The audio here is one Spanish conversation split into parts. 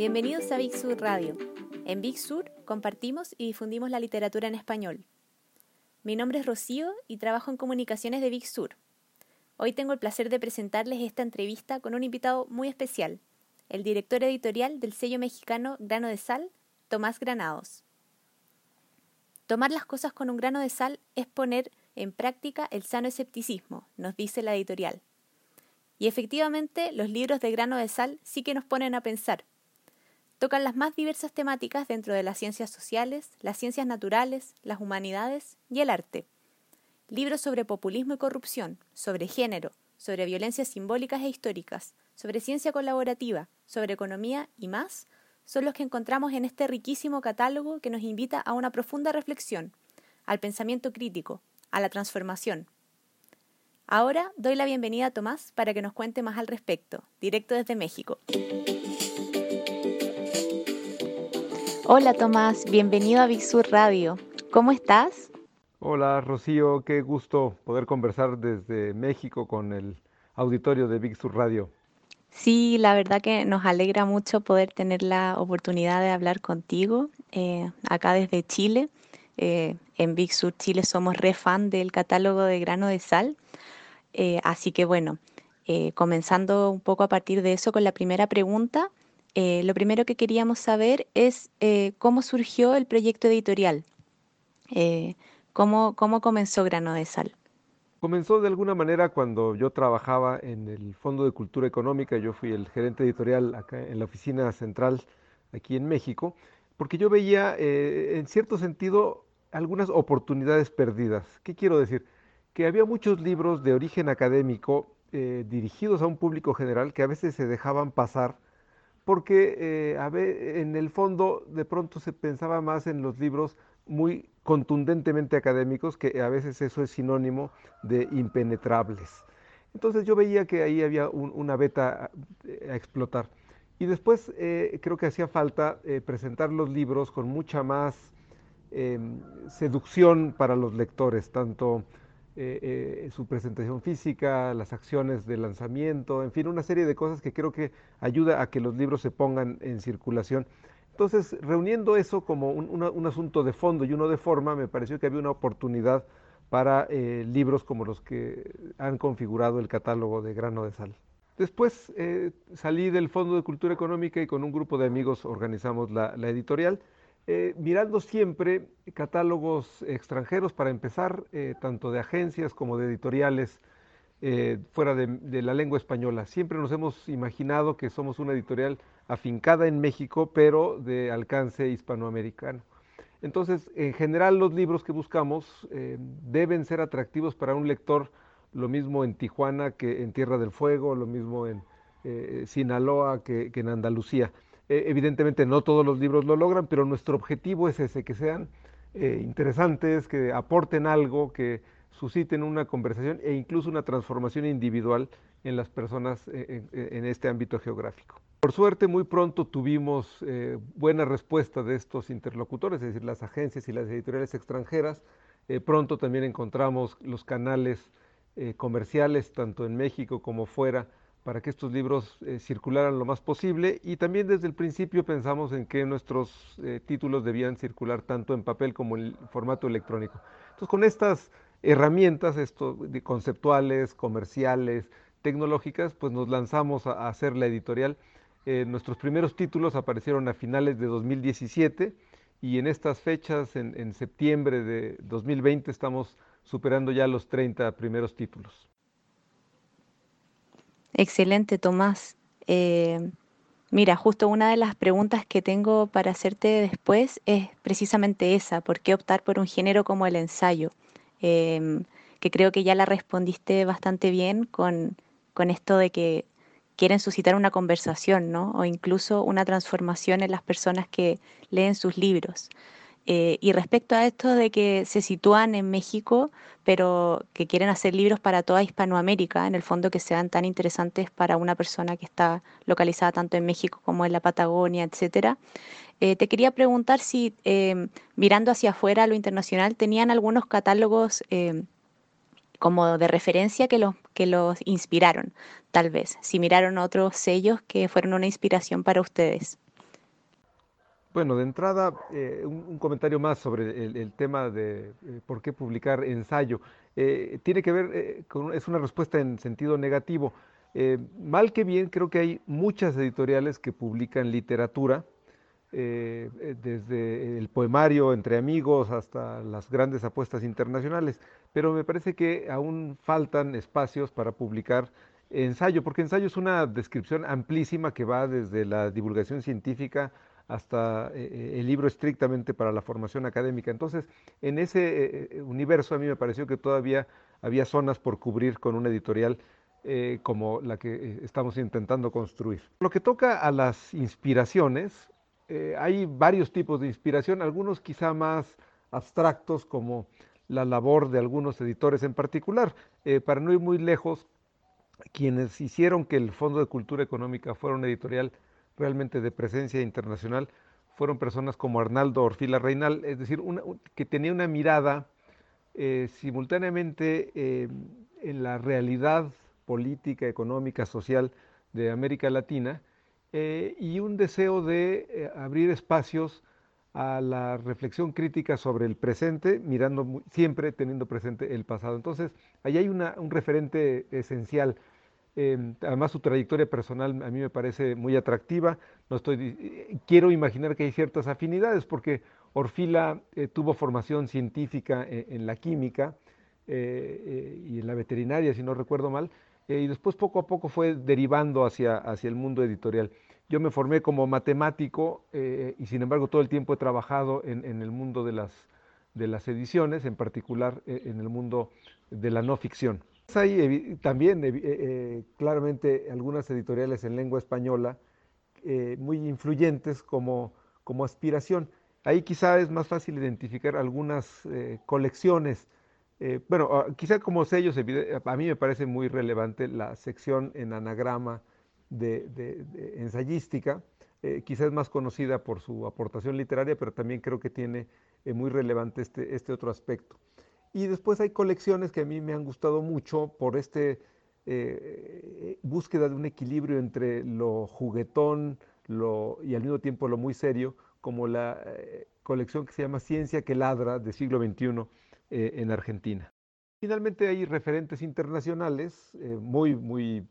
Bienvenidos a Big Sur Radio. En Big Sur compartimos y difundimos la literatura en español. Mi nombre es Rocío y trabajo en comunicaciones de Big Sur. Hoy tengo el placer de presentarles esta entrevista con un invitado muy especial, el director editorial del sello mexicano Grano de Sal, Tomás Granados. Tomar las cosas con un grano de sal es poner en práctica el sano escepticismo, nos dice la editorial. Y efectivamente, los libros de grano de sal sí que nos ponen a pensar, Tocan las más diversas temáticas dentro de las ciencias sociales, las ciencias naturales, las humanidades y el arte. Libros sobre populismo y corrupción, sobre género, sobre violencias simbólicas e históricas, sobre ciencia colaborativa, sobre economía y más, son los que encontramos en este riquísimo catálogo que nos invita a una profunda reflexión, al pensamiento crítico, a la transformación. Ahora doy la bienvenida a Tomás para que nos cuente más al respecto, directo desde México. Hola Tomás, bienvenido a Big Sur Radio. ¿Cómo estás? Hola Rocío, qué gusto poder conversar desde México con el auditorio de Big Sur Radio. Sí, la verdad que nos alegra mucho poder tener la oportunidad de hablar contigo eh, acá desde Chile. Eh, en Big Sur Chile somos re fan del catálogo de grano de sal. Eh, así que bueno, comenzando un poco a partir de eso con la primera pregunta, eh, lo primero que queríamos saber es eh, cómo surgió el proyecto editorial, eh, cómo, cómo comenzó Grano de Sal. Comenzó de alguna manera cuando yo trabajaba en el Fondo de Cultura Económica, yo fui el gerente editorial acá en la oficina central aquí en México, porque yo veía en cierto sentido algunas oportunidades perdidas. ¿Qué quiero decir? Que había muchos libros de origen académico dirigidos a un público general que a veces se dejaban pasar porque eh, en el fondo de pronto se pensaba más en los libros muy contundentemente académicos, que a veces eso es sinónimo de impenetrables. Entonces yo veía que ahí había una beta a, explotar. Y después eh, creo que hacía falta eh, presentar los libros con mucha más em, seducción para los lectores, tanto eh, eh, su presentación física, las acciones de lanzamiento, en fin, una serie de cosas que creo que ayuda a que los libros se pongan en circulación. Entonces, reuniendo eso como un, asunto de fondo y uno de forma, me pareció que había una oportunidad para eh, libros como los que han configurado el catálogo de grano de sal. Después salí del Fondo de Cultura Económica y con un grupo de amigos organizamos la editorial eh, mirando siempre catálogos extranjeros para empezar, eh, tanto de agencias como de editoriales eh, fuera de, la lengua española. Siempre nos hemos imaginado que somos una editorial afincada en México, pero de alcance hispanoamericano. Entonces, en general los libros que buscamos deben ser atractivos para un lector, lo mismo en Tijuana que en Tierra del Fuego, lo mismo en Sinaloa que en Andalucía. Eh, evidentemente no todos los libros lo logran, pero nuestro objetivo es ese, que sean eh, interesantes, que aporten algo, que susciten una conversación e incluso una transformación individual en las personas eh, en, este ámbito geográfico. Por suerte, muy pronto tuvimos buena respuesta de estos interlocutores, es decir, las agencias y las editoriales extranjeras. pronto también encontramos los canales comerciales, tanto en México como fuera, para que estos libros eh, circularan lo más posible y también desde el principio pensamos en que nuestros eh, títulos debían circular tanto en papel como en formato electrónico. Entonces con estas herramientas esto, conceptuales, comerciales, tecnológicas, pues nos lanzamos a, hacer la editorial. Eh, nuestros primeros títulos aparecieron a finales de 2017 y en estas fechas, en, en septiembre de 2020, estamos superando ya los 30 primeros títulos. Excelente, Tomás. Eh, mira, justo una de las preguntas que tengo para hacerte después es precisamente esa, ¿por qué optar por un género como el ensayo? Em, que creo que ya la respondiste bastante bien con, con esto de que quieren suscitar una conversación, ¿no? O incluso una transformación en las personas que leen sus libros. Eh, y respecto a esto de que se sitúan en México, pero que quieren hacer libros para toda Hispanoamérica, en el fondo que sean tan interesantes para una persona que está localizada tanto en México como en la Patagonia, etcétera. Eh, te quería preguntar si, em, mirando hacia afuera lo internacional, tenían algunos catálogos como de referencia que los, que los inspiraron, tal vez, si miraron otros sellos que fueron una inspiración para ustedes. Bueno, de entrada, eh, un, comentario más sobre el, tema de eh, por qué publicar ensayo. Eh, tiene que ver, con, es una respuesta en sentido negativo. mal que bien, creo que hay muchas editoriales que publican literatura, desde el poemario entre amigos hasta las grandes apuestas internacionales, pero me parece que aún faltan espacios para publicar ensayo, porque ensayo es una descripción amplísima que va desde la divulgación científica, hasta eh, eh, el libro estrictamente para la formación académica. Entonces, en ese eh, universo a mí me pareció que todavía había zonas por cubrir con una editorial como la que estamos intentando construir. Lo que toca a las inspiraciones, hay varios tipos de inspiración, algunos quizá más abstractos como la labor de algunos editores en particular. para no ir muy lejos, quienes hicieron que el Fondo de Cultura Económica fuera una editorial realmente de presencia internacional fueron personas como Arnaldo Orfila Reinal, es decir, que tenía una mirada eh, simultáneamente eh, en la realidad política, económica, social de América Latina eh, y un deseo de abrir espacios a la reflexión crítica sobre el presente, mirando siempre teniendo presente el pasado. Entonces, ahí hay un referente esencial Em, además, su trayectoria personal a mí me parece muy atractiva. No estoy, eh, quiero imaginar que hay ciertas afinidades porque Orfila eh, tuvo formación científica eh, en, la química y en la veterinaria, si no recuerdo mal, y después poco a poco fue derivando hacia, hacia el mundo editorial. Yo me formé como matemático y sin embargo todo el tiempo he trabajado en, en el mundo de las, de las ediciones, en particular en el mundo de la no ficción. Hay también eh, eh, claramente algunas editoriales en lengua española eh, muy influyentes como, como aspiración. Ahí quizá es más fácil identificar algunas colecciones. bueno, ah, quizá como sellos, a mí me parece muy relevante la sección en anagrama de, ensayística. quizá es más conocida por su aportación literaria, pero también creo que tiene muy relevante este, este otro aspecto. Y después hay colecciones que a mí me han gustado mucho por este eh, búsqueda de un equilibrio entre lo juguetón y al mismo tiempo lo muy serio, como la eh, colección que se llama Ciencia que ladra de siglo XXI eh, en Argentina. Finalmente hay referentes internacionales muy, muy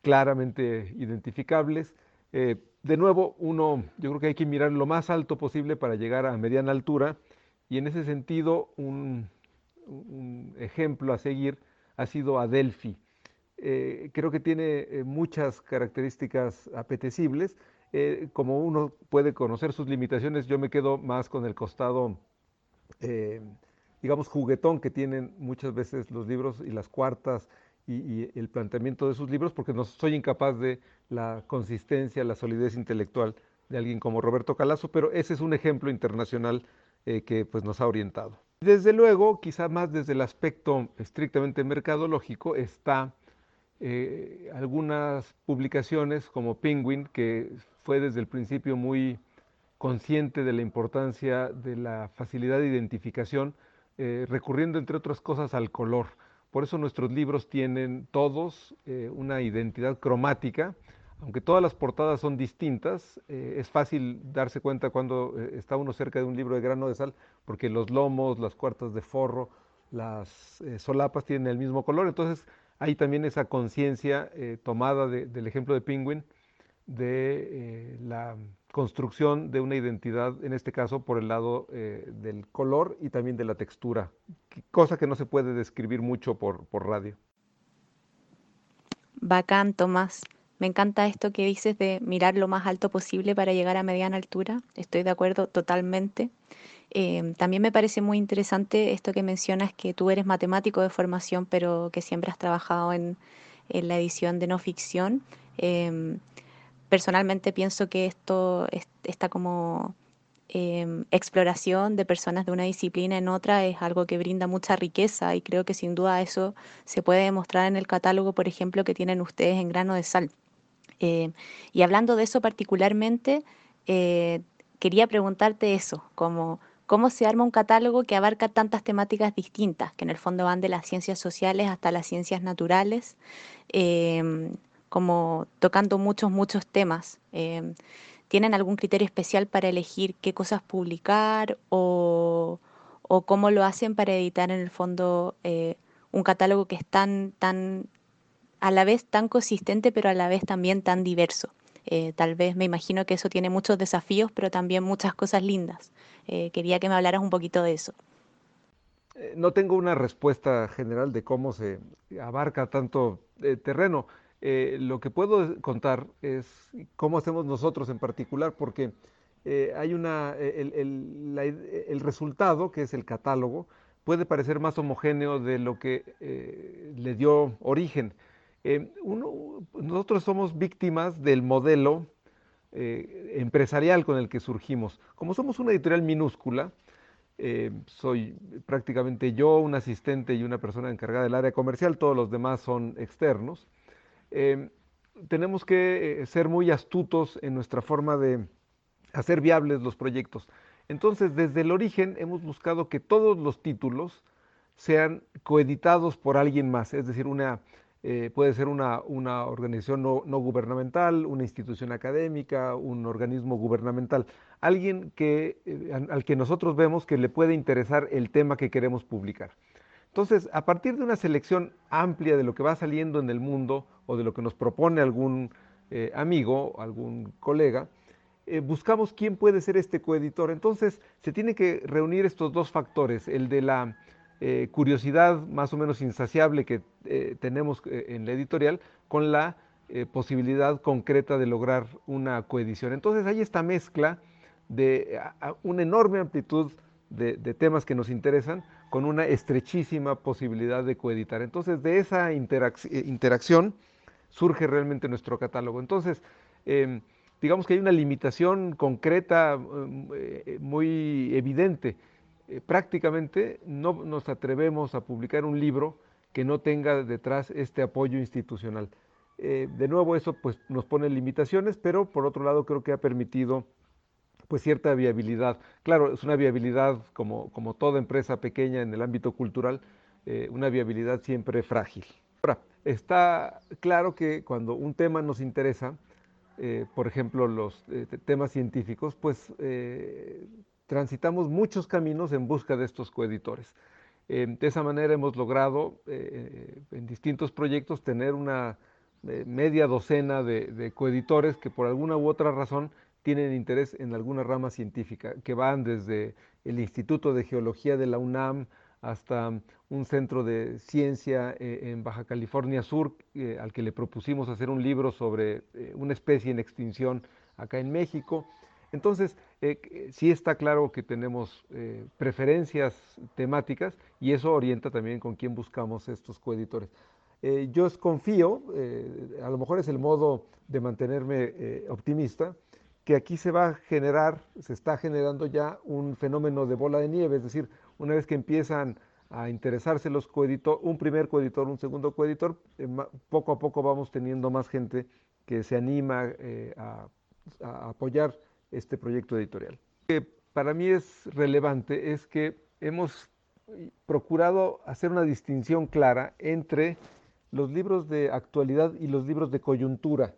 claramente identificables. de nuevo, uno, yo creo que hay que mirar lo más alto posible para llegar a mediana altura y en ese sentido, un, ejemplo a seguir ha sido Adelphi. Eh, creo que tiene eh, muchas características apetecibles. Eh, como uno puede conocer sus limitaciones, yo me quedo más con el costado, digamos, juguetón que tienen muchas veces los libros y las cuartas y, el planteamiento de sus libros, porque no soy incapaz de la consistencia, la solidez intelectual de alguien como Roberto Calazo, pero ese es un ejemplo internacional eh, que pues, nos ha orientado. Desde luego, quizá más desde el aspecto estrictamente mercadológico, está eh, algunas publicaciones como Penguin, que fue desde el principio muy consciente de la importancia de la facilidad de identificación, eh, recurriendo entre otras cosas al color. Por eso nuestros libros tienen todos una identidad cromática, aunque todas las portadas son distintas, eh, es fácil darse cuenta cuando eh, está uno cerca de un libro de grano de sal, porque los lomos, las cuartas de forro, las eh, solapas tienen el mismo color. Entonces hay también esa conciencia tomada del ejemplo de Penguin de la construcción de una identidad, en este caso por el lado del color y también de la textura, cosa que no se puede describir mucho por, por radio. Bacán, Tomás. Me encanta esto que dices de mirar lo más alto posible para llegar a mediana altura. Estoy de acuerdo totalmente. Em, también me parece muy interesante esto que mencionas, que tú eres matemático de formación, pero que siempre has trabajado en, la edición de no ficción. Em, personalmente pienso que esto, está como em, exploración de personas de una disciplina en otra es algo que brinda mucha riqueza y creo que sin duda eso se puede demostrar en el catálogo, por ejemplo, que tienen ustedes en grano de sal. Eh, y hablando de eso particularmente, eh, quería preguntarte eso, como cómo se arma un catálogo que abarca tantas temáticas distintas, que en el fondo van de las ciencias sociales hasta las ciencias naturales, em, como tocando muchos, muchos temas. Em, ¿tienen algún criterio especial para elegir qué cosas publicar o, cómo lo hacen para editar en el fondo eh, un catálogo que es tan, tan, a la vez tan consistente, pero a la vez también tan diverso? Eh, tal vez me imagino que eso tiene muchos desafíos, pero también muchas cosas lindas. Eh, quería que me hablaras un poquito de eso. No tengo una respuesta general de cómo se abarca tanto terreno. Eh, lo que puedo contar es cómo hacemos nosotros en particular, porque eh, hay una, el, resultado, que es el catálogo, puede parecer más homogéneo de lo que eh, le dio origen. Nosotros somos víctimas del modelo empresarial con el que surgimos. Como somos una editorial minúscula, soy prácticamente yo, un asistente y una persona encargada del área comercial, todos los demás son externos. Em, tenemos que eh, ser muy astutos en nuestra forma de hacer viables los proyectos. Entonces, desde el origen hemos buscado que todos los títulos sean coeditados por alguien más, es decir, una, eh, puede ser una, organización no, gubernamental, una institución académica, un organismo gubernamental, alguien que, eh, al que nosotros vemos que le puede interesar el tema que queremos publicar. Entonces, a partir de una selección amplia de lo que va saliendo en el mundo o de lo que nos propone algún eh, amigo, algún colega, buscamos quién puede ser este coeditor. Entonces, se tiene que reunir estos dos factores, el de la eh, curiosidad más o menos insaciable que tenemos en la editorial con la posibilidad concreta de lograr una coedición. Entonces, hay esta mezcla de una enorme amplitud de, temas que nos interesan con una estrechísima posibilidad de coeditar. Entonces, de esa eh, interacción surge realmente nuestro catálogo. Entonces, em, digamos que hay una limitación concreta, eh, muy evidente. Eh, prácticamente no nos atrevemos a publicar un libro que no tenga detrás este apoyo institucional. de nuevo, eso pues, nos pone limitaciones, pero por otro lado creo que ha permitido pues cierta viabilidad. Claro, es una viabilidad como, como toda empresa pequeña en el ámbito cultural, eh, una viabilidad siempre frágil. Ahora, está claro que cuando un tema nos interesa, eh, por ejemplo, los eh, temas científicos, pues transitamos muchos caminos en busca de estos coeditores. de esa manera hemos logrado en distintos proyectos tener una media docena de, de coeditores que por alguna u otra razón tienen interés en alguna rama científica, que van desde el Instituto de Geología de la UNAM hasta un centro de ciencia eh, en Baja California Sur, eh, al que le propusimos hacer un libro sobre eh, una especie en extinción acá en México. Entonces, sí está claro que tenemos preferencias temáticas y eso orienta también con quién buscamos estos coeditores. yo confío, a lo mejor es el modo de mantenerme optimista, que aquí se va a generar, se está generando ya un fenómeno de bola de nieve, es decir, una vez que empiezan a interesarse los coeditores, un primer coeditor, un segundo coeditor, eh, poco a poco vamos teniendo más gente que se anima eh, a, apoyar este proyecto editorial. Que para mí es relevante es que hemos procurado hacer una distinción clara entre los libros de actualidad y los libros de coyuntura.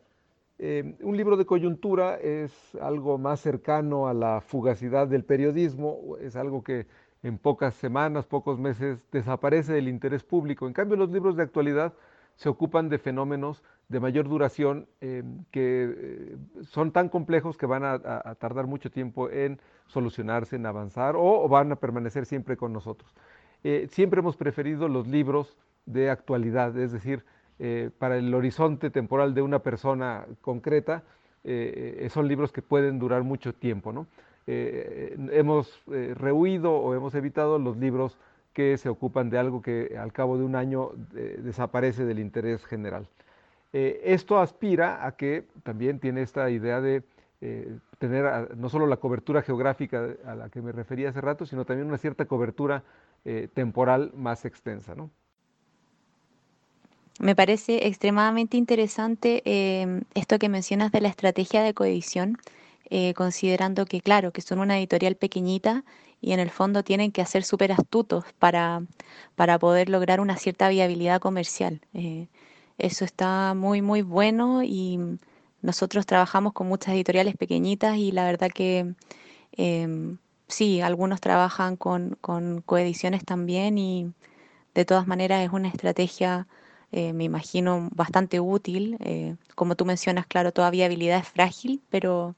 Eh, un libro de coyuntura es algo más cercano a la fugacidad del periodismo, es algo que en pocas semanas, pocos meses desaparece del interés público. En cambio, los libros de actualidad se ocupan de fenómenos de mayor duración eh, que eh, son tan complejos que van a, tardar mucho tiempo en solucionarse, en avanzar o, van a permanecer siempre con nosotros. siempre hemos preferido los libros de actualidad, es decir, eh, para el horizonte temporal de una persona concreta, eh, eh, son libros que pueden durar mucho tiempo. ¿no? hemos rehuido o hemos evitado los libros que se ocupan de algo que al cabo de un año desaparece del interés general. Esto aspira a que también tiene esta idea de tener no solo la cobertura geográfica a la que me refería hace rato, sino también una cierta cobertura temporal más extensa. ¿no? Me parece extremadamente interesante esto que mencionas de la estrategia de coedición, eh, considerando que, claro, que son una editorial pequeñita y en el fondo tienen que ser súper astutos para, para poder lograr una cierta viabilidad comercial. Eh, eso está muy, muy bueno y nosotros trabajamos con muchas editoriales pequeñitas y la verdad que em, sí, algunos trabajan con, con coediciones también y de todas maneras es una estrategia, eh, me imagino, bastante útil. Eh, como tú mencionas, claro, toda viabilidad es frágil, pero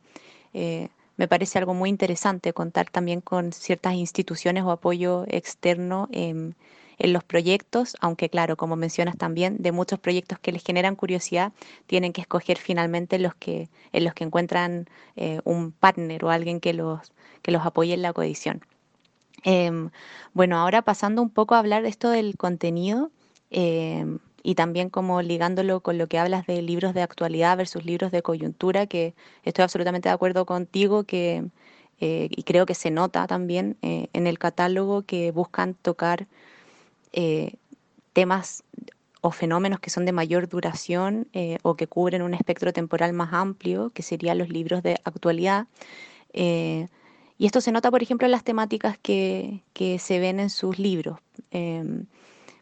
eh, me parece algo muy interesante contar también con ciertas instituciones o apoyo externo en, los proyectos, aunque claro, como mencionas también, de muchos proyectos que les generan curiosidad, tienen que escoger finalmente los que, en los que encuentran un partner o alguien que los, que los apoye en la coedición. Em, bueno, ahora pasando un poco a hablar de esto del contenido em, y también como ligándolo con lo que hablas de libros de actualidad versus libros de coyuntura, que estoy absolutamente de acuerdo contigo que, eh, y creo que se nota también eh, en el catálogo que buscan tocar eh, temas o fenómenos que son de mayor duración o que cubren un espectro temporal más amplio, que serían los libros de actualidad. Y esto se nota, por ejemplo, en las temáticas que, se ven en sus libros. Em,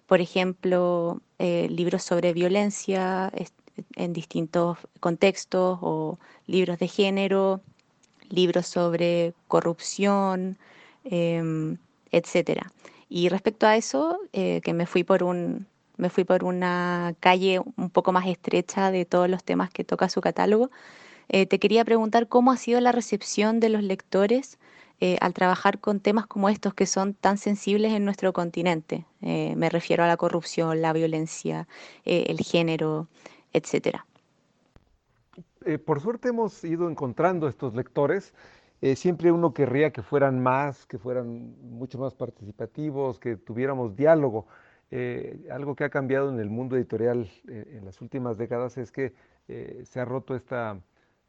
por ejemplo, eh, libros sobre violencia en distintos contextos o libros de género, libros sobre corrupción, eh, etc. Y respecto a eso, eh, que me fui por un, me fui por una calle un poco más estrecha de todos los temas que toca su catálogo. Eh, te quería preguntar cómo ha sido la recepción de los lectores eh, al trabajar con temas como estos que son tan sensibles en nuestro continente. Me refiero a la corrupción, la violencia, el género, etcétera. por suerte hemos ido encontrando estos lectores. Siempre uno querría que fueran más, que fueran mucho más participativos, que tuviéramos diálogo. algo que ha cambiado en el mundo editorial en las últimas décadas es que se ha roto esta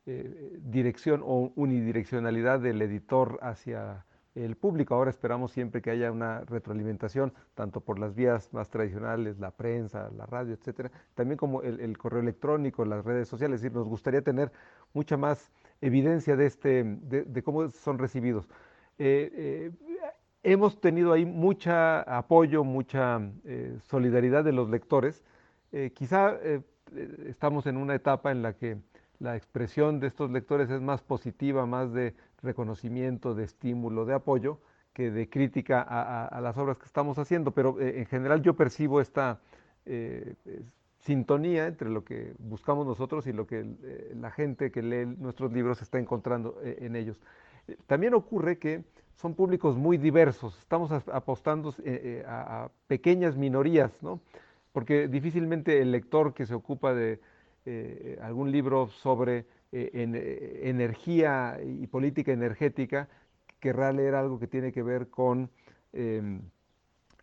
eh, dirección o unidireccionalidad del editor hacia el público. Ahora esperamos siempre que haya una retroalimentación, tanto por las vías más tradicionales, la prensa, la radio, etcétera, también como el, correo electrónico, las redes sociales. Es decir, nos gustaría tener mucha más evidencia de, este, de, cómo son recibidos. Eh, eh, hemos tenido ahí mucha apoyo, mucha solidaridad de los lectores. quizá estamos en una etapa en la que la expresión de estos lectores es más positiva, más de reconocimiento, de estímulo, de apoyo, que de crítica a, las obras que estamos haciendo. Pero eh, en general yo percibo esta eh, sintonía entre lo que buscamos nosotros y lo que eh, la gente que lee nuestros libros está encontrando en ellos. También ocurre que son públicos muy diversos, estamos apostando a, pequeñas minorías, ¿no? porque difícilmente el lector que se ocupa de eh, algún libro sobre eh, eh, energía y política energética, querrá leer algo que tiene que ver con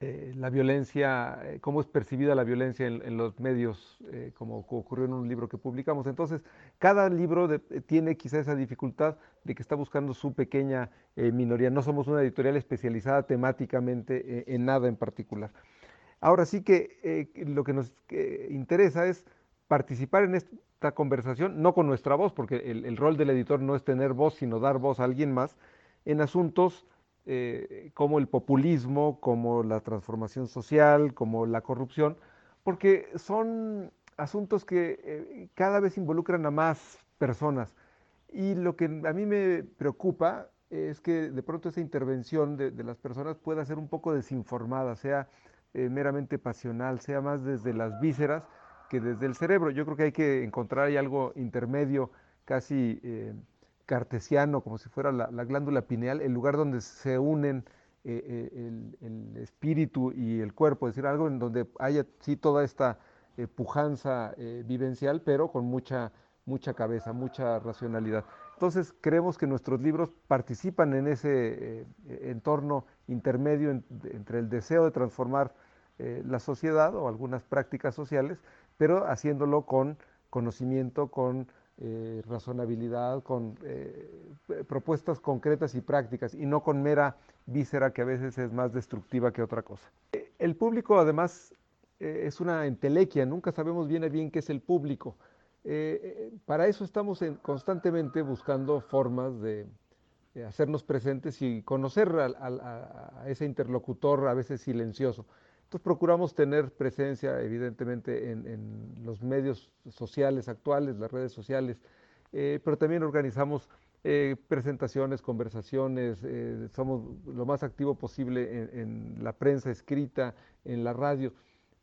em, la violencia, cómo es percibida la violencia en, los medios, como ocurrió en un libro que publicamos. Entonces, cada libro tiene quizá esa dificultad de que está buscando su pequeña minoría. No somos una editorial especializada temáticamente en nada en particular. Ahora sí que lo que nos interesa es participar en esta conversación, no con nuestra voz, porque el, rol del editor no es tener voz, sino dar voz a alguien más, en asuntos eh, como el populismo, como la transformación social, como la corrupción, porque son asuntos que eh, cada vez involucran a más personas. Y lo que a mí me preocupa es que de pronto esa intervención de, las personas pueda ser un poco desinformada, sea eh, meramente pasional, sea más desde las vísceras, que desde el cerebro. Yo creo que hay que encontrar algo intermedio, casi cartesiano, como si fuera la, glándula pineal, el lugar donde se unen eh, eh, el, espíritu y el cuerpo, es decir, algo en donde haya sí toda esta pujanza vivencial, pero con mucha, mucha cabeza, mucha racionalidad. Entonces, creemos que nuestros libros participan en ese entorno intermedio entre el deseo de transformar la sociedad o algunas prácticas sociales pero haciéndolo con conocimiento, con eh, razonabilidad, con eh, propuestas concretas y prácticas y no con mera víscera que a veces es más destructiva que otra cosa. El público además eh, es una entelequia, nunca sabemos bien a bien qué es el público. para eso estamos constantemente buscando formas de, hacernos presentes y conocer a ese interlocutor a veces silencioso. Entonces procuramos tener presencia, evidentemente, en, los medios sociales actuales, las redes sociales, pero también organizamos presentaciones, conversaciones, somos lo más activo posible en, la prensa escrita, en la radio.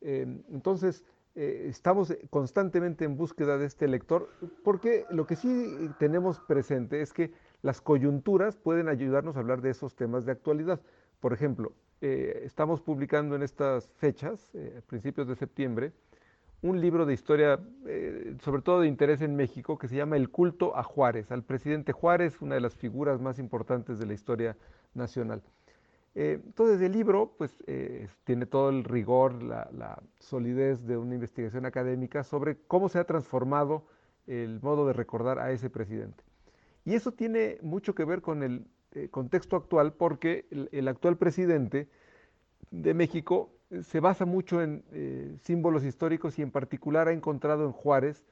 entonces, estamos constantemente en búsqueda de este lector, porque lo que sí tenemos presente es que las coyunturas pueden ayudarnos a hablar de esos temas de actualidad. Por ejemplo, eh, estamos publicando en estas fechas, eh, principios de septiembre, un libro de historia, eh, sobre todo de interés en México, que se llama El culto a Juárez, al presidente Juárez, una de las figuras más importantes de la historia nacional. entonces el libro pues, tiene todo el rigor, la, solidez de una investigación académica sobre cómo se ha transformado el modo de recordar a ese presidente. Y eso tiene mucho que ver con el eh, contexto actual porque el, actual presidente de México eh, se basa mucho en eh, símbolos históricos y en particular ha encontrado en Juárez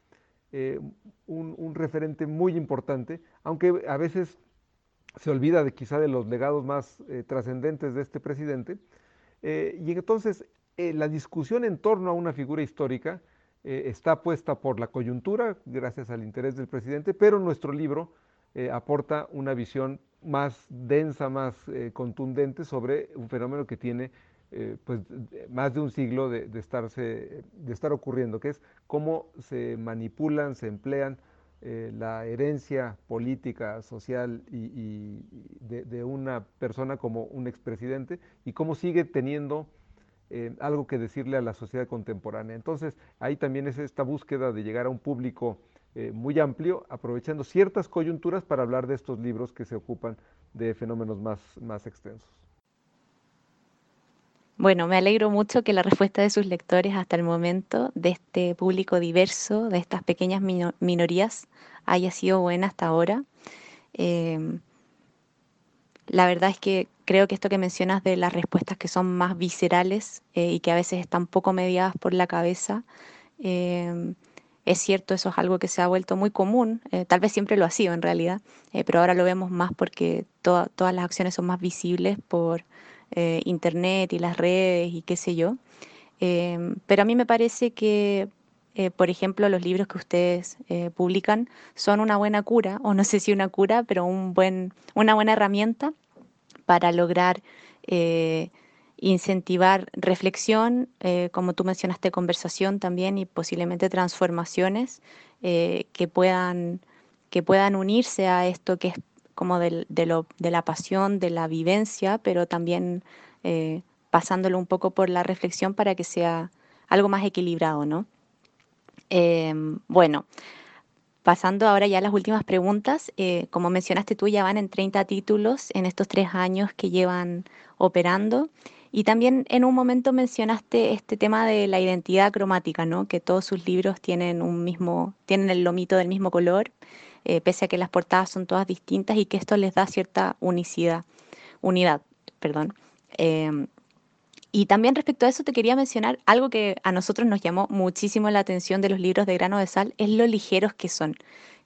un, referente muy importante, aunque a veces se olvida de quizá de los legados más trascendentes de este presidente. y entonces la discusión en torno a una figura histórica está puesta por la coyuntura, gracias al interés del presidente, pero nuestro libro aporta una visión más densa, más eh, contundente sobre un fenómeno que tiene eh, pues, más de un siglo de, estarse, de estar ocurriendo, que es cómo se manipulan, se emplean eh, la herencia política, social y, de, una persona como un expresidente y cómo sigue teniendo algo que decirle a la sociedad contemporánea. Entonces, ahí también es esta búsqueda de llegar a un público eh, muy amplio, aprovechando ciertas coyunturas para hablar de estos libros que se ocupan de fenómenos más, más extensos. Bueno, me alegro mucho que la respuesta de sus lectores hasta el momento, de este público diverso, de estas pequeñas minorías, haya sido buena hasta ahora. Em, la verdad es que creo que esto que mencionas de las respuestas que son más viscerales eh, y que a veces están poco mediadas por la cabeza, em, es cierto, eso es algo que se ha vuelto muy común, eh, tal vez siempre lo ha sido en realidad, eh, pero ahora lo vemos más porque todas las acciones son más visibles por eh, Internet y las redes y qué sé yo. Em, pero a mí me parece que, por ejemplo, los libros que ustedes publican son una buena cura, o no sé si una cura, pero un buen, una buena herramienta para lograr incentivar reflexión, eh, como tú mencionaste, conversación también y posiblemente transformaciones eh, que, puedan, que puedan unirse a esto que es como de, lo, de la pasión, de la vivencia, pero también eh, pasándolo un poco por la reflexión para que sea algo más equilibrado, ¿no? bueno, pasando ahora ya a las últimas preguntas, como mencionaste tú, ya van en 30 títulos en estos tres años que llevan operando. Y también en un momento mencionaste este tema de la identidad cromática, ¿no? Que todos sus libros tienen un mismo, tienen el lomito del mismo color, eh, pese a que las portadas son todas distintas y que esto les da cierta unicidad, unidad, perdón. Em, y también respecto a eso te quería mencionar algo que a nosotros nos llamó muchísimo la atención de los libros de grano de sal, es lo ligeros que son.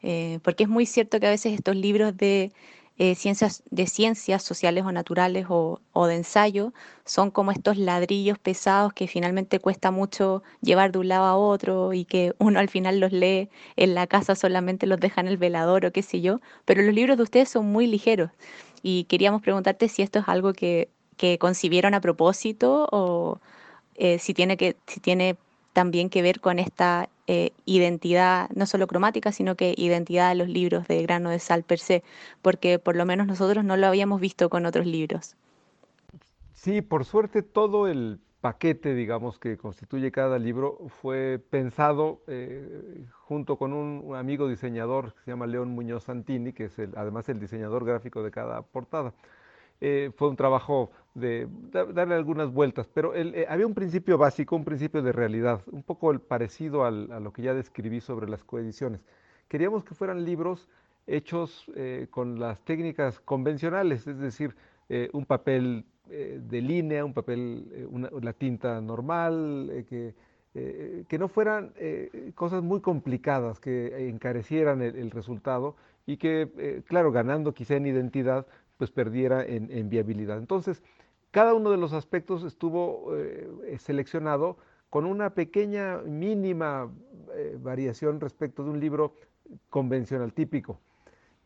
Eh, porque es muy cierto que a veces estos libros de eh, ciencias, de ciencias sociales o naturales o, de ensayo son como estos ladrillos pesados que finalmente cuesta mucho llevar de un lado a otro y que uno al final los lee en la casa solamente los deja en el velador o qué sé yo, pero los libros de ustedes son muy ligeros. Y queríamos preguntarte si esto es algo que, que concibieron a propósito o eh, si, tiene que, si tiene también que ver con esta eh, identidad, no solo cromática, sino que identidad de los libros de grano de sal per se, porque por lo menos nosotros no lo habíamos visto con otros libros. Sí, por suerte todo el paquete, digamos, que constituye cada libro fue pensado eh, junto con un, amigo diseñador que se llama León Muñoz Santini, que es además el diseñador gráfico de cada portada. Eh, fue un trabajo de darle algunas vueltas, pero eh, había un principio básico, un principio de realidad, un poco parecido a lo que ya describí sobre las coediciones. Queríamos que fueran libros hechos eh, con las técnicas convencionales, es decir, un papel de línea, un papel, una, la tinta normal, que, que, no fueran cosas muy complicadas, que encarecieran el, el resultado y que, claro, ganando quizá en identidad, pues perdiera en, viabilidad. Entonces, cada uno de los aspectos estuvo eh, seleccionado con una pequeña, mínima eh, variación respecto de un libro convencional, típico.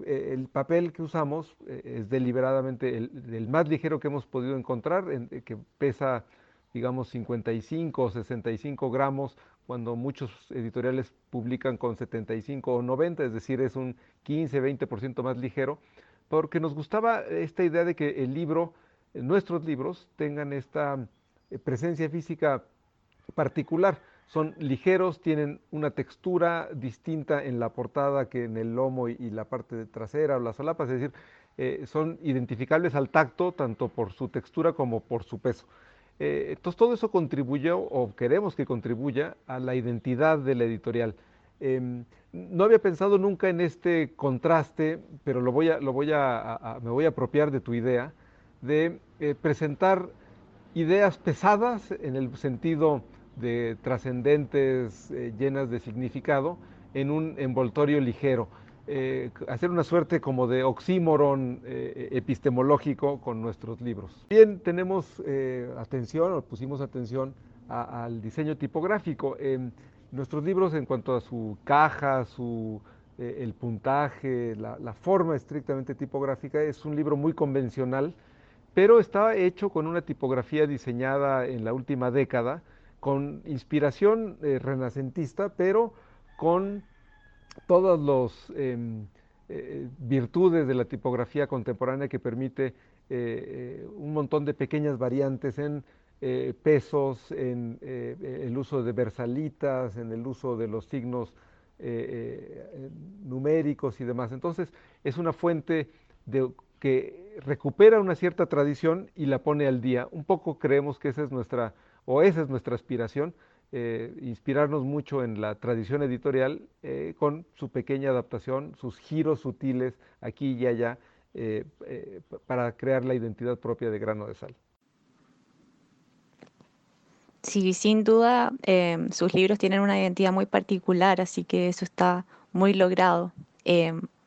Eh, el papel que usamos eh, es deliberadamente el, más ligero que hemos podido encontrar, que pesa, digamos, 55 o 65 gramos, cuando muchos editoriales publican con 75 o 90, es decir, es un 15-20% más ligero, porque nos gustaba esta idea de que el libro, nuestros libros, tengan esta presencia física particular son ligeros, tienen una textura distinta en la portada que en el lomo y, la parte trasera o las solapas, es decir, eh, son identificables al tacto tanto por su textura como por su peso. Eh, entonces todo eso contribuyó o queremos que contribuya a la identidad de la editorial. Em, no había pensado nunca en este contraste, pero lo voy lo voy a, me voy a apropiar de tu idea de eh, presentar ideas pesadas en el sentido de trascendentes, eh, llenas de significado, en un envoltorio ligero. Eh, hacer una suerte como de oxímoron epistemológico con nuestros libros. Bien, tenemos atención, o pusimos atención al diseño tipográfico. nuestros libros en cuanto a su caja, su, el puntaje, la forma estrictamente tipográfica, es un libro muy convencional, pero está hecho con una tipografía diseñada en la última década, con inspiración eh, renacentista, pero con todas las em, eh, virtudes de la tipografía contemporánea que permite eh, un montón de pequeñas variantes en pesos, en el uso de versalitas, en el uso de los signos numéricos y demás. Entonces, es una fuente de, que recupera una cierta tradición y la pone al día. Un poco creemos que esa es nuestra o esa es nuestra aspiración, eh, inspirarnos mucho en la tradición editorial eh, con su pequeña adaptación, sus giros sutiles aquí y allá, eh, para crear la identidad propia de grano de sal. Sí, sin duda, em, sus libros tienen una identidad muy particular, así que eso está muy logrado.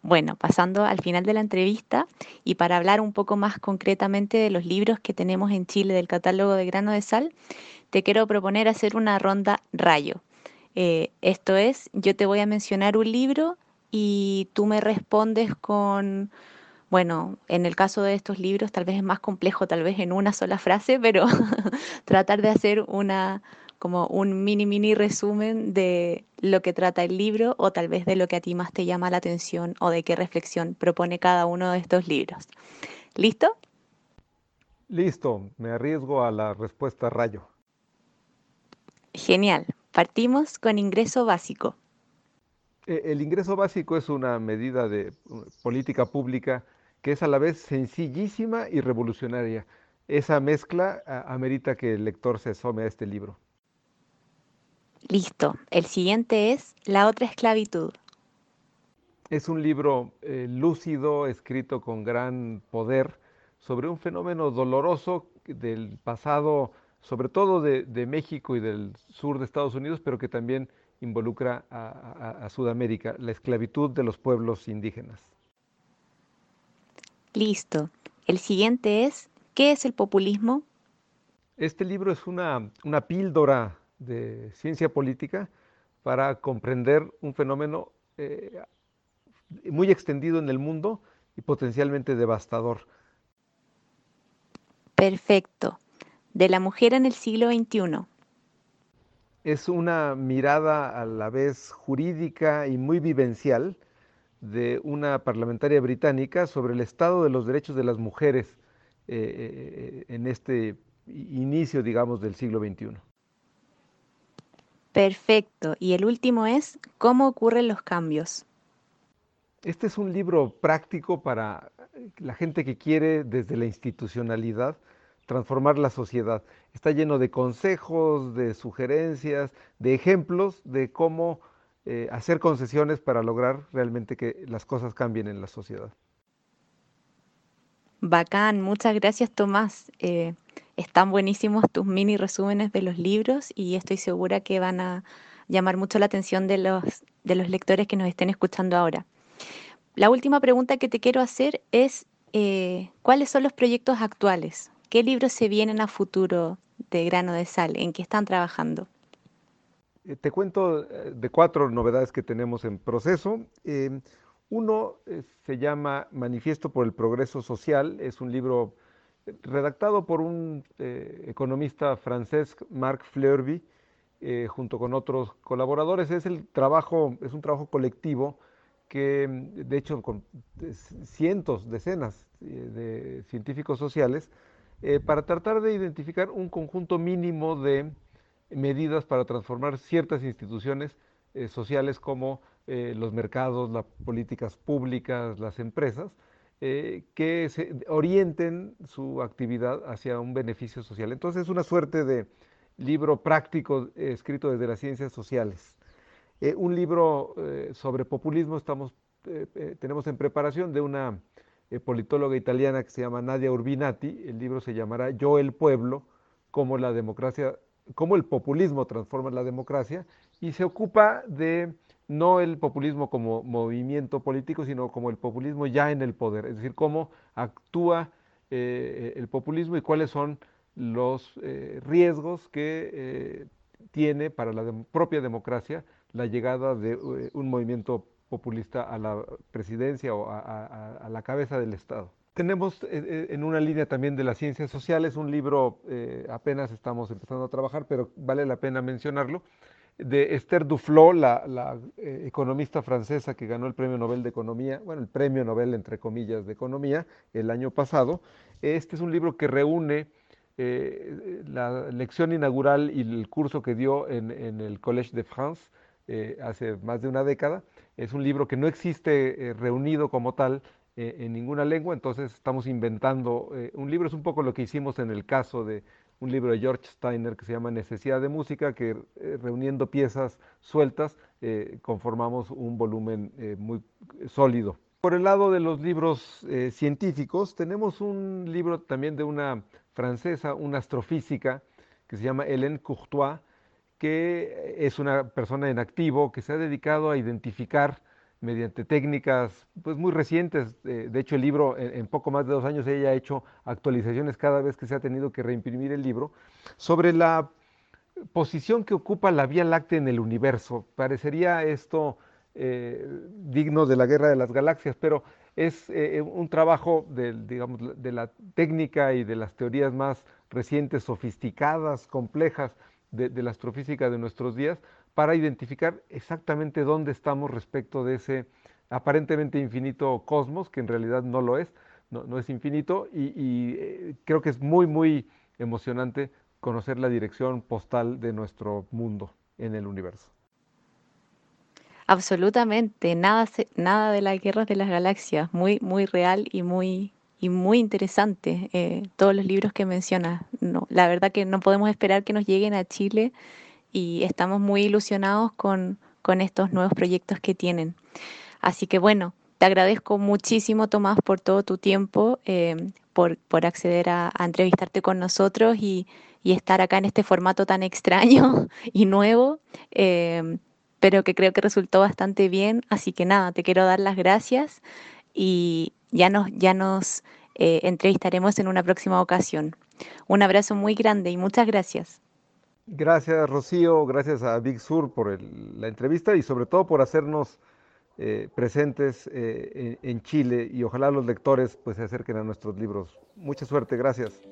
Bueno, pasando al final de la entrevista y para hablar un poco más concretamente de los libros que tenemos en Chile del catálogo de grano de sal, te quiero proponer hacer una ronda rayo. Eh, esto es, yo te voy a mencionar un libro y tú me respondes con, bueno, en el caso de estos libros tal vez es más complejo, tal vez en una sola frase, pero tratar de hacer una, como un mini, mini resumen de lo que trata el libro o tal vez de lo que a ti más te llama la atención o de qué reflexión propone cada uno de estos libros. ¿Listo? Listo, me arriesgo a la respuesta rayo. Genial, partimos con ingreso básico. E, el ingreso básico es una medida de uh, política pública que es a la vez sencillísima y revolucionaria. Esa mezcla amerita que el lector se asome a este libro. Listo. El siguiente es La otra esclavitud. Es un libro eh, lúcido, escrito con gran poder, sobre un fenómeno doloroso del pasado, sobre todo de, México y del sur de Estados Unidos, pero que también involucra a Sudamérica, la esclavitud de los pueblos indígenas. Listo. El siguiente es ¿Qué es el populismo? Este libro es una, una píldora de ciencia política para comprender un fenómeno eh, muy extendido en el mundo y potencialmente devastador. Perfecto. De la mujer en el siglo XXI. Es una mirada a la vez jurídica y muy vivencial de una parlamentaria británica sobre el estado de los derechos de las mujeres eh, eh, en este inicio, digamos, del siglo XXI. Perfecto. Y el último es, ¿cómo ocurren los cambios? Este es un libro práctico para la gente que quiere desde la institucionalidad transformar la sociedad. Está lleno de consejos, de sugerencias, de ejemplos de cómo eh, hacer concesiones para lograr realmente que las cosas cambien en la sociedad. Bacán, muchas gracias Tomás. Eh, están buenísimos tus mini resúmenes de los libros y estoy segura que van a llamar mucho la atención de los, de los lectores que nos estén escuchando ahora. La última pregunta que te quiero hacer es, eh, ¿cuáles son los proyectos actuales? ¿Qué libros se vienen a futuro de grano de sal? ¿En qué están trabajando? Eh, te cuento eh, de cuatro novedades que tenemos en proceso. Uno se llama Manifiesto por el Progreso Social. Es un libro redactado por un economista francés, Marc Fleurby, junto con otros colaboradores. Es, el trabajo, es un trabajo colectivo que, de hecho, con cientos, decenas de científicos sociales, para tratar de identificar un conjunto mínimo de medidas para transformar ciertas instituciones eh, sociales como eh, los mercados, las políticas públicas, las empresas, eh, que orienten su actividad hacia un beneficio social. Entonces es una suerte de libro práctico escrito desde las ciencias sociales. un libro sobre populismo estamos, tenemos en preparación de una politóloga italiana que se llama Nadia Urbinati. El libro se llamará Yo el pueblo, como la democracia cómo el populismo transforma la democracia y se ocupa de no el populismo como movimiento político, sino como el populismo ya en el poder, es decir, cómo actúa eh, el populismo y cuáles son los eh, riesgos que eh, tiene para la propia democracia la llegada de un movimiento populista a la presidencia o a la cabeza del Estado. Tenemos en una línea también de las ciencias sociales un libro, apenas estamos empezando a trabajar, pero vale la pena mencionarlo, de Esther Duflo, la, economista francesa que ganó el Premio Nobel de Economía, bueno, el Premio Nobel entre comillas de Economía el año pasado. Este es un libro que reúne la lección inaugural y el curso que dio en, en el Collège de France hace más de una década. Es un libro que no existe reunido como tal, eh, en ninguna lengua, entonces estamos inventando eh, un libro, es un poco lo que hicimos en el caso de un libro de George Steiner que se llama Necesidad de Música, que eh, reuniendo piezas sueltas conformamos un volumen muy sólido. Por el lado de los libros científicos, tenemos un libro también de una francesa, una astrofísica, que se llama Hélène Courtois, que es una persona en activo que se ha dedicado a identificar mediante técnicas pues, muy recientes. Eh, de hecho, el libro, en, poco más de dos años, ella ha hecho actualizaciones cada vez que se ha tenido que reimprimir el libro, sobre la posición que ocupa la Vía Láctea en el universo. Parecería esto eh, digno de la Guerra de las Galaxias, pero es eh, un trabajo de, digamos, de la técnica y de las teorías más recientes, sofisticadas, complejas de la astrofísica de nuestros días, para identificar exactamente dónde estamos respecto de ese aparentemente infinito cosmos, que en realidad no lo es, no, es infinito, y, eh, creo que es muy, muy emocionante conocer la dirección postal de nuestro mundo en el universo. Absolutamente, nada, nada de las guerras de las galaxias, muy, muy real y muy, y muy interesante eh, todos los libros que mencionas. No, la verdad que no podemos esperar que nos lleguen a Chile y estamos muy ilusionados con, estos nuevos proyectos que tienen. Así que bueno, te agradezco muchísimo, Tomás, por todo tu tiempo, eh, por, acceder a, entrevistarte con nosotros y, estar acá en este formato tan extraño y nuevo, eh, pero que creo que resultó bastante bien. Así que nada, te quiero dar las gracias y ya nos, ya nos eh, entrevistaremos en una próxima ocasión. Un abrazo muy grande y muchas gracias. Gracias, Rocío, gracias a Big Sur por la entrevista y sobre todo por hacernos eh, presentes eh, en, en, Chile y ojalá los lectores pues, se acerquen a nuestros libros. Mucha suerte, gracias.